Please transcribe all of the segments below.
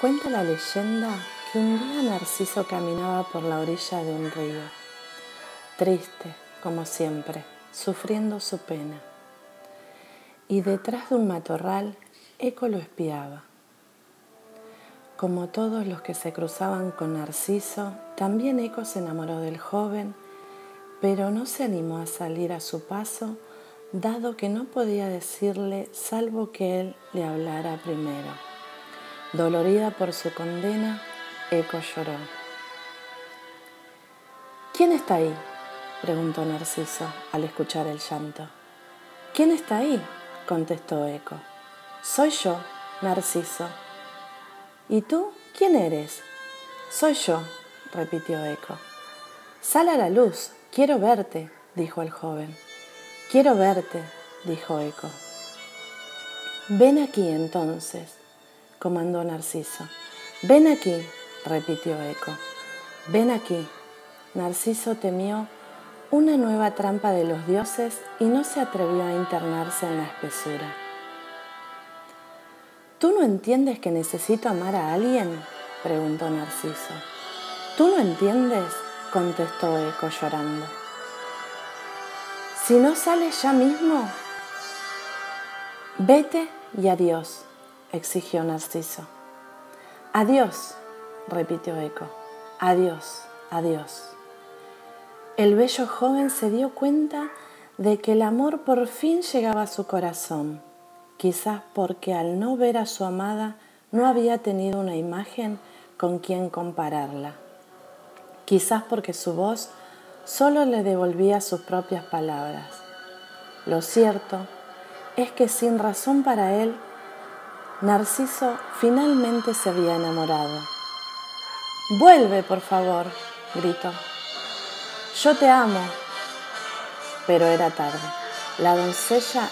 Cuenta la leyenda que un día Narciso caminaba por la orilla de un río, triste, como siempre, sufriendo su pena. Y detrás de un matorral, Eco lo espiaba. Como todos los que se cruzaban con Narciso, también Eco se enamoró del joven, pero no se animó a salir a su paso, dado que no podía decirle salvo que él le hablara primero. Dolorida por su condena, Eco lloró. ¿Quién está ahí? preguntó Narciso al escuchar el llanto. ¿Quién está ahí? contestó Eco. Soy yo, Narciso. ¿Y tú quién eres? Soy yo, repitió Eco. Sal a la luz, quiero verte, dijo el joven. Quiero verte, dijo Eco. Ven aquí entonces, comandó Narciso. Ven aquí, repitió Eco. Ven aquí. Narciso temió una nueva trampa de los dioses y no se atrevió a internarse en la espesura. ¿Tú no entiendes que necesito amar a alguien? preguntó Narciso. ¿Tú no entiendes? contestó Eco llorando. Si no sales ya mismo, vete y adiós exigió Narciso. Adiós, repitió Eco. Adiós, adiós. El bello joven se dio cuenta de que el amor por fin llegaba a su corazón, quizás porque al no ver a su amada no había tenido una imagen con quien compararla, quizás porque su voz solo le devolvía sus propias palabras. Lo cierto es que sin razón para él Narciso finalmente se había enamorado. Vuelve, por favor, gritó. Yo te amo. Pero era tarde. La doncella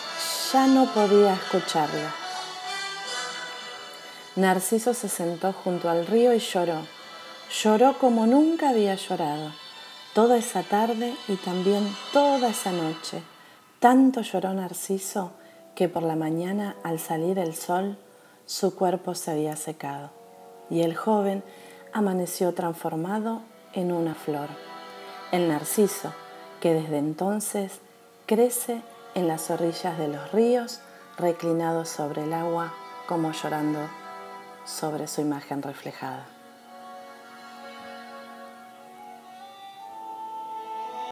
ya no podía escucharlo. Narciso se sentó junto al río y lloró. Lloró como nunca había llorado. Toda esa tarde y también toda esa noche. Tanto lloró Narciso que por la mañana, al salir el sol, su cuerpo se había secado y el joven amaneció transformado en una flor, el narciso, que desde entonces crece en las orillas de los ríos, reclinado sobre el agua como llorando sobre su imagen reflejada.